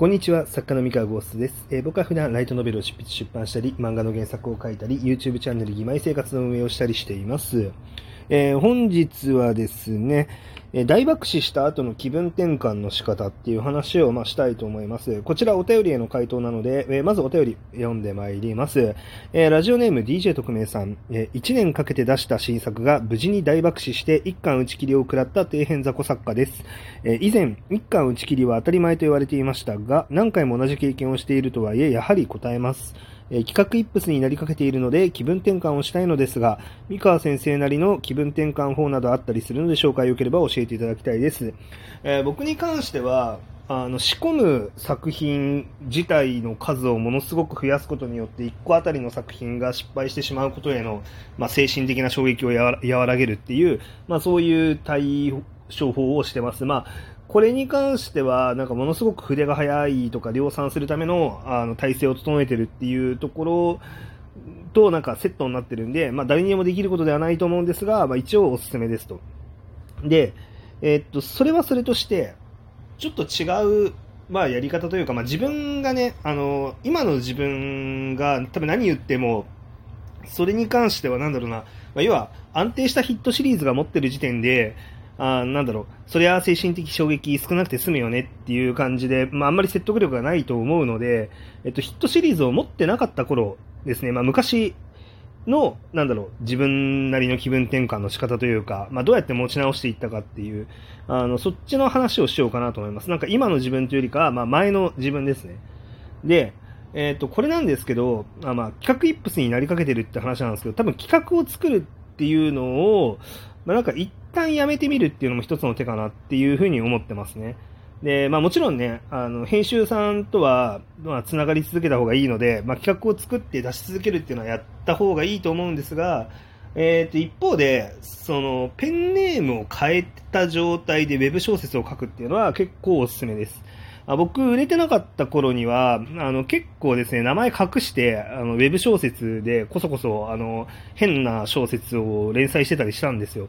こんにちは、作家の三河ゴーストです、えー、僕は普段ライトノベルを執筆出版したり、漫画の原作を書いたり、YouTube チャンネル義妹生活の運営をしたりしています。えー、本日はですね、大爆死した後の気分転換の仕方っていう話をましたいと思います。こちらお便りへの回答なので、まずお便り読んでまいります。ラジオネーム DJ 特命さん、え1年かけて出した新作が無事に大爆死して一巻打ち切りを食らった底辺雑魚作家です。以前、一巻打ち切りは当たり前と言われていましたが、何回も同じ経験をしているとはいえ、やはり答えます。え企画一筆になりかけているので気分転換をしたいのですが、三河先生なりの気分転換法などあったりするのでしょうかよければ教えていただきたいです。えー、僕に関しては、あの仕込む作品自体の数をものすごく増やすことによって1個あたりの作品が失敗してしまうことへの、まあ、精神的な衝撃を和らげるっていう、まあ、そういう対処法をしてます。まあこれに関しては、なんかものすごく筆が速いとか量産するためのあの体制を整えてるっていうところとなんかセットになってるんで、まあ誰にでもできることではないと思うんですが、まあ一応おすすめですと。で、えー、っと、それはそれとして、ちょっと違う、まあやり方というか、まあ自分がね、あの、今の自分が多分何言っても、それに関してはなんだろうな、まあ、要は安定したヒットシリーズが持ってる時点で、あなんだろう、そりゃ精神的衝撃少なくて済むよねっていう感じで、まあ、あんまり説得力がないと思うので、えっと、ヒットシリーズを持ってなかった頃ですね、まあ、昔の、なんだろう、自分なりの気分転換の仕方というか、まあ、どうやって持ち直していったかっていう、あの、そっちの話をしようかなと思います。なんか今の自分というよりかは、まあ、前の自分ですね。で、えっ、と、これなんですけど、あまあ、企画イップスになりかけてるって話なんですけど、多分企画を作るっていうのを、まあ、なんか一旦やめてみるっていうのも一つの手かなっていうふうに思ってますね。で、まあもちろんね、あの、編集さんとは、まあ、繋がり続けた方がいいので、まあ企画を作って出し続けるっていうのはやった方がいいと思うんですが、えっ、ー、と、一方で、その、ペンネームを変えた状態でウェブ小説を書くっていうのは結構おすすめです。あ僕、売れてなかった頃には、あの、結構ですね、名前隠して、あの、ウェブ小説でこそこそ、あの、変な小説を連載してたりしたんですよ。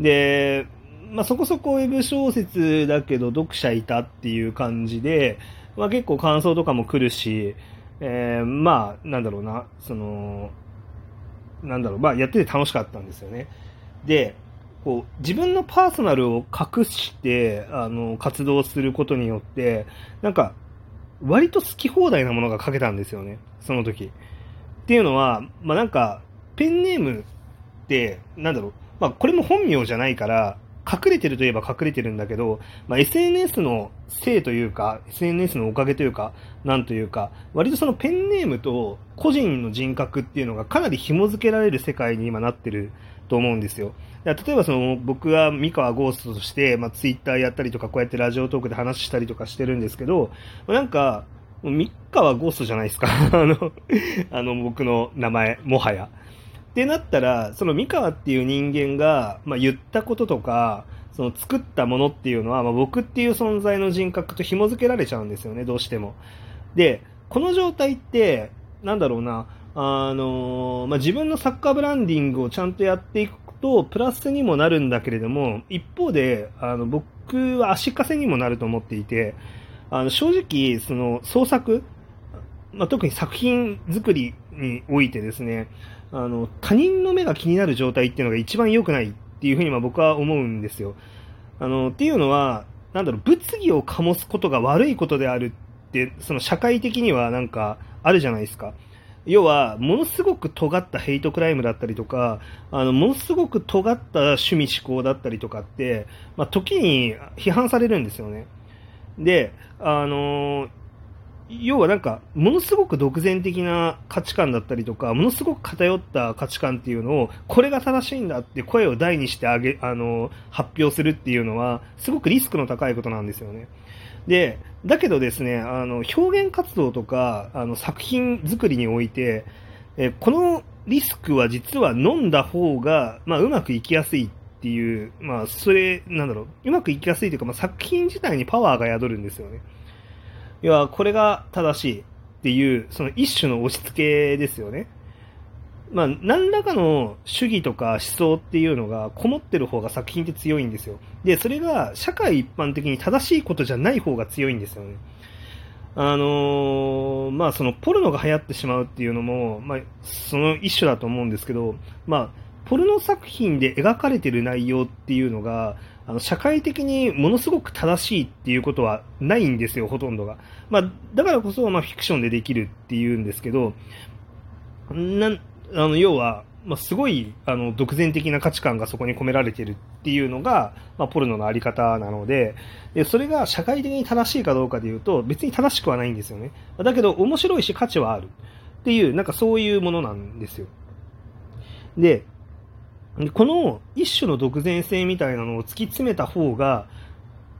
で、まあ、そこそこウェブ小説だけど読者いたっていう感じで、まあ、結構感想とかも来るし、えー、まあ、なんだろうな、その、なんだろう、まあ、やってて楽しかったんですよね。で、こう、自分のパーソナルを隠して、あの、活動することによって、なんか、割と好き放題なものが書けたんですよね、その時。っていうのは、まあ、なんか、ペンネームって、なんだろう、まあ、これも本名じゃないから、隠れてるといえば隠れてるんだけど、まあ、SNS のせいというか、SNS のおかげというか、なんというか、割とそのペンネームと個人の人格っていうのがかなり紐付けられる世界に今なってると思うんですよ。例えばその僕は三河ゴーストとして、まあ、ツイッターやったりとか、こうやってラジオトークで話したりとかしてるんですけど、なんか、三河ゴーストじゃないですか。あの、あの僕の名前、もはや。ってなったら、その三河っていう人間が、まあ、言ったこととか、その作ったものっていうのは、まあ、僕っていう存在の人格と紐付けられちゃうんですよね、どうしても。で、この状態って、なんだろうな、あの、まあ、自分のサッカーブランディングをちゃんとやっていくと、プラスにもなるんだけれども、一方で、あの、僕は足かせにもなると思っていて、あの、正直、その、創作、まあ、特に作品作りにおいてですね、あの、他人の目が気になる状態っていうのが一番良くないっていうふうにま僕は思うんですよ。あの、っていうのは、なんだろう、物議を醸すことが悪いことであるって、その社会的にはなんかあるじゃないですか。要は、ものすごく尖ったヘイトクライムだったりとか、あの、ものすごく尖った趣味思考だったりとかって、まあ、時に批判されるんですよね。で、あの要はなんか、ものすごく独善的な価値観だったりとか、ものすごく偏った価値観っていうのを、これが正しいんだって声を大にしてあげ、あの、発表するっていうのは、すごくリスクの高いことなんですよね。で、だけどですね、あの、表現活動とか、あの、作品作りにおいて、え、このリスクは実は飲んだ方が、まあ、うまくいきやすいっていう、まあ、それ、なんだろう、うまくいきやすいというか、まあ、作品自体にパワーが宿るんですよね。要は、これが正しいっていう、その一種の押し付けですよね。まあ、何らかの主義とか思想っていうのがこもってる方が作品って強いんですよ。で、それが社会一般的に正しいことじゃない方が強いんですよね。あのー、まあそのポルノが流行ってしまうっていうのも、まあその一種だと思うんですけど、まあポルノ作品で描かれてる内容っていうのが、あの社会的にものすごく正しいっていうことはないんですよ、ほとんどが。まあだからこそ、まあフィクションでできるっていうんですけど、なあの要は、まあ、すごいあの独善的な価値観がそこに込められてるっていうのが、まあ、ポルノのあり方なのでで、それが社会的に正しいかどうかでいうと、別に正しくはないんですよね。だけど、面白いし価値はあるっていう、なんかそういうものなんですよ。でで、この一種の独善性みたいなのを突き詰めた方が、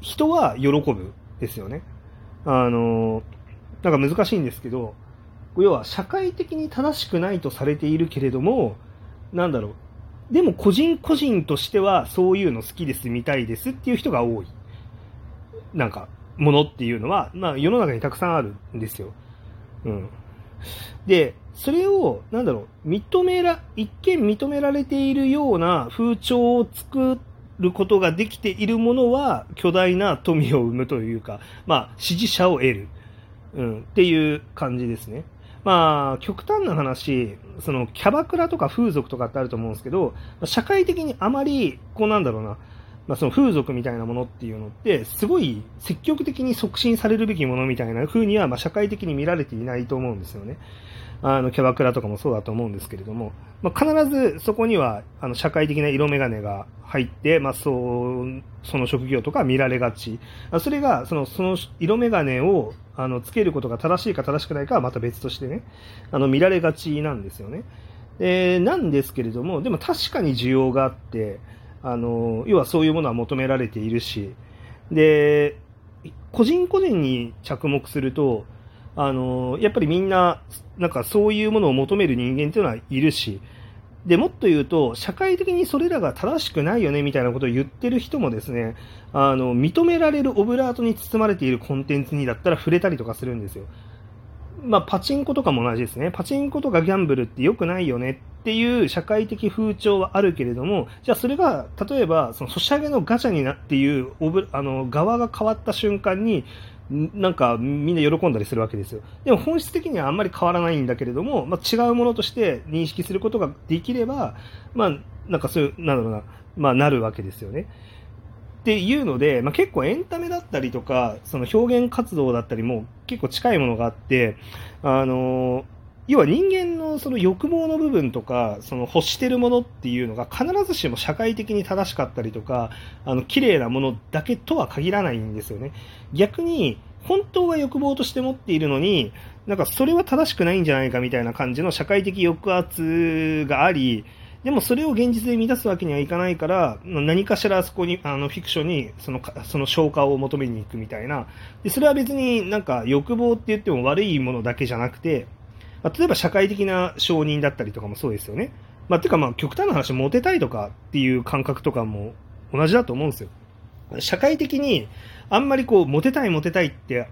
人は喜ぶですよね。あの、なんか難しいんですけど、要は社会的に正しくないとされているけれども、なんだろう。でも個人個人としてはそういうの好きです、見たいですっていう人が多い。なんか、ものっていうのは、まあ世の中にたくさんあるんですよ。うん。で、それを、なんだろう、認めら、一見認められているような風潮を作ることができているものは、巨大な富を生むというか、まあ、支持者を得る。うん、っていう感じですね。まあ、極端な話、そのキャバクラとか風俗とかってあると思うんですけど、社会的にあまり、こうなんだろうな、まあ、その風俗みたいなものっていうのって、すごい積極的に促進されるべきものみたいな風には、まあ、社会的に見られていないと思うんですよね。あの、キャバクラとかもそうだと思うんですけれども、まあ、必ずそこには、あの、社会的な色眼鏡が入って、まあ、そう、その職業とか見られがち。それが、その、その色眼鏡を、あの、つけることが正しいか正しくないかはまた別としてね、あの、見られがちなんですよね。えー、なんですけれども、でも確かに需要があって、あの、要はそういうものは求められているし、で、個人個人に着目すると、あの、やっぱりみんな、なんかそういうものを求める人間っていうのはいるし、で、もっと言うと、社会的にそれらが正しくないよねみたいなことを言ってる人もですね、あの、認められるオブラートに包まれているコンテンツにだったら触れたりとかするんですよ。まあ、パチンコとかも同じですね。パチンコとかギャンブルって良くないよねっていう社会的風潮はあるけれども、じゃあそれが、例えば、そのソシャゲのガチャになっていう、あの、側が変わった瞬間に、なんかみんな喜んだりするわけですよ。でも本質的にはあんまり変わらないんだけれども、まあ、違うものとして認識することができれば、まあ、なんかそういう、なんだろうな、まあ、なるわけですよね。っていうので、まあ、結構エンタメだったりとか、その表現活動だったりも結構近いものがあって、あの要は人間のその欲望の部分とか、その欲してるものっていうのが必ずしも社会的に正しかったりとか、あの、綺麗なものだけとは限らないんですよね。逆に、本当は欲望として持っているのに、なんかそれは正しくないんじゃないかみたいな感じの社会的抑圧があり、でもそれを現実で満たすわけにはいかないから、何かしらそこに、あの、フィクションにその、その消化を求めに行くみたいな。で、それは別になんか欲望って言っても悪いものだけじゃなくて、まあ、例えば社会的な承認だったりとかもそうですよね。まあ、てかまあ極端な話、モテたいとかっていう感覚とかも同じだと思うんですよ。社会的にあんまりこう、モテたいモテたいって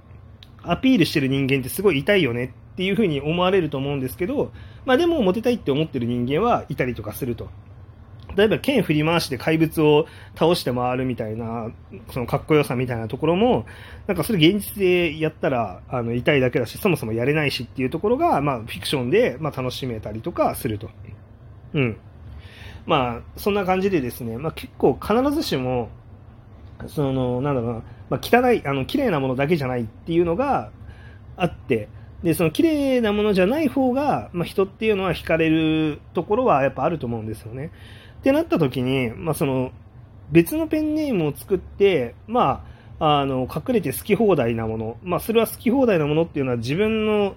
アピールしてる人間ってすごい痛いよねっていうふうに思われると思うんですけど、まあでもモテたいって思ってる人間はいたりとかすると。例えば剣振り回して怪物を倒して回るみたいな、そのかっこよさみたいなところも、なんかそれ現実でやったら、あの、痛いだけだし、そもそもやれないしっていうところが、まあ、フィクションで、まあ、楽しめたりとかすると。うん。まあ、そんな感じでですね、まあ結構必ずしも、その、なんだろうな、まあ、汚い、あの、綺麗なものだけじゃないっていうのがあって、で、その綺麗なものじゃない方が、まあ、人っていうのは惹かれるところはやっぱあると思うんですよね。ってなった時に、まあ、その、別のペンネームを作って、まあ、あの、隠れて好き放題なもの、まあ、それは好き放題なものっていうのは自分の、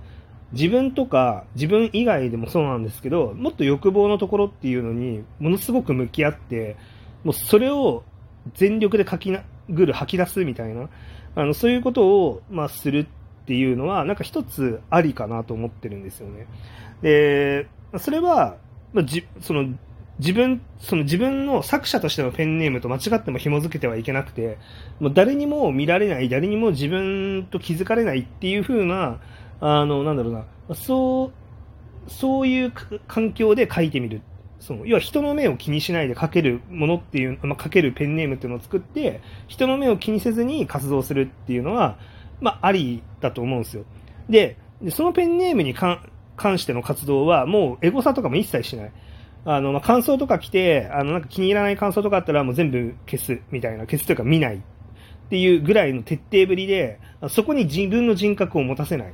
自分とか自分以外でもそうなんですけど、もっと欲望のところっていうのにものすごく向き合って、もうそれを全力で書き殴る、吐き出すみたいな、あの、そういうことを、まあ、するっていうのは、なんか一つありかなと思ってるんですよね。で、それは、まあ、じ、その、自分、その自分の作者としてのペンネームと間違っても紐付けてはいけなくて、もう誰にも見られない、誰にも自分と気づかれないっていう風な、あの、なんだろうな、そう、そういう環境で書いてみる。その要は人の目を気にしないで書けるものっていう、まあ、書けるペンネームっていうのを作って、人の目を気にせずに活動するっていうのは、まあ、ありだと思うんですよ。で、そのペンネームに関しての活動は、もうエゴサとかも一切しない。あの、まあ、感想とか来て、あの、なんか気に入らない感想とかあったらもう全部消すみたいな、消すというか見ないっていうぐらいの徹底ぶりで、そこに自分の人格を持たせない。っ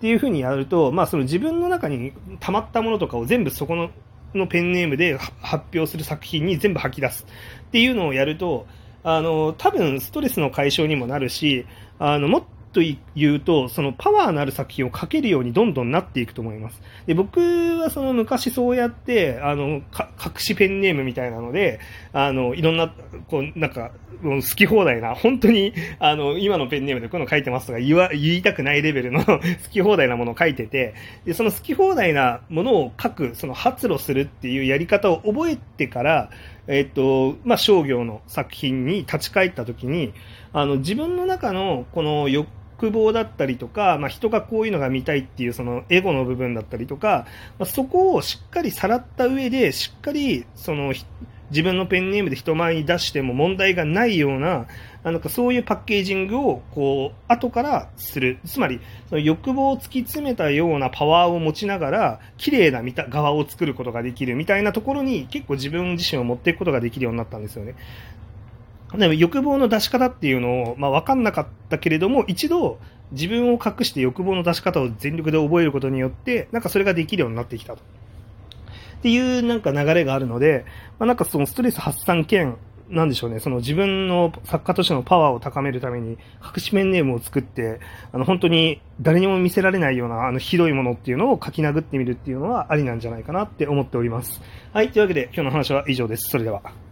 ていうふうにやると、まあ、その自分の中に溜まったものとかを全部そこののペンネームで発表する作品に全部吐き出すっていうのをやると、あの、多分ストレスの解消にもなるし、あの、もっと言うと、そのパワーのある作品を書けるようにどんどんなっていくと思います。で僕はその昔そうやって、あの、隠しペンネームみたいなので、あの、いろんな、こう、なんか、もう好き放題な、本当に、あの、今のペンネームでこういうの書いてますとか言わ、言いたくないレベルの 好き放題なものを書いてて、で、その好き放題なものを書く、その発露するっていうやり方を覚えてから、えっと、まあ、商業の作品に立ち返った時に、あの、自分の中のこの欲欲望だったりとか、まあ、人がこういうのが見たいっていうそのエゴの部分だったりとか、まあ、そこをしっかりさらった上で、しっかりその自分のペンネームで人前に出しても問題がないような、なんかそういうパッケージングを、こう、後からする。つまり、その欲望を突き詰めたようなパワーを持ちながら、綺麗な見た側を作ることができるみたいなところに、結構自分自身を持っていくことができるようになったんですよね。でも欲望の出し方っていうのを、まあ、分かんなかったけれども、一度自分を隠して欲望の出し方を全力で覚えることによって、なんかそれができるようになってきたと。っていうなんか流れがあるので、まあ、なんかそのストレス発散兼、なんでしょうね、その自分の作家としてのパワーを高めるために、隠し面ネームを作って、あの、本当に誰にも見せられないような、あの、ひどいものっていうのを書き殴ってみるっていうのはありなんじゃないかなって思っております。はい、というわけで今日の話は以上です。それでは。